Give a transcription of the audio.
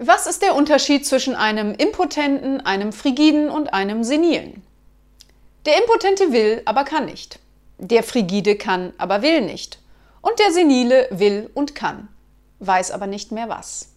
Was ist der Unterschied zwischen einem Impotenten, einem Frigiden und einem Senilen? Der Impotente will, aber kann nicht. Der Frigide kann, aber will nicht. Und der Senile will und kann, weiß aber nicht mehr was.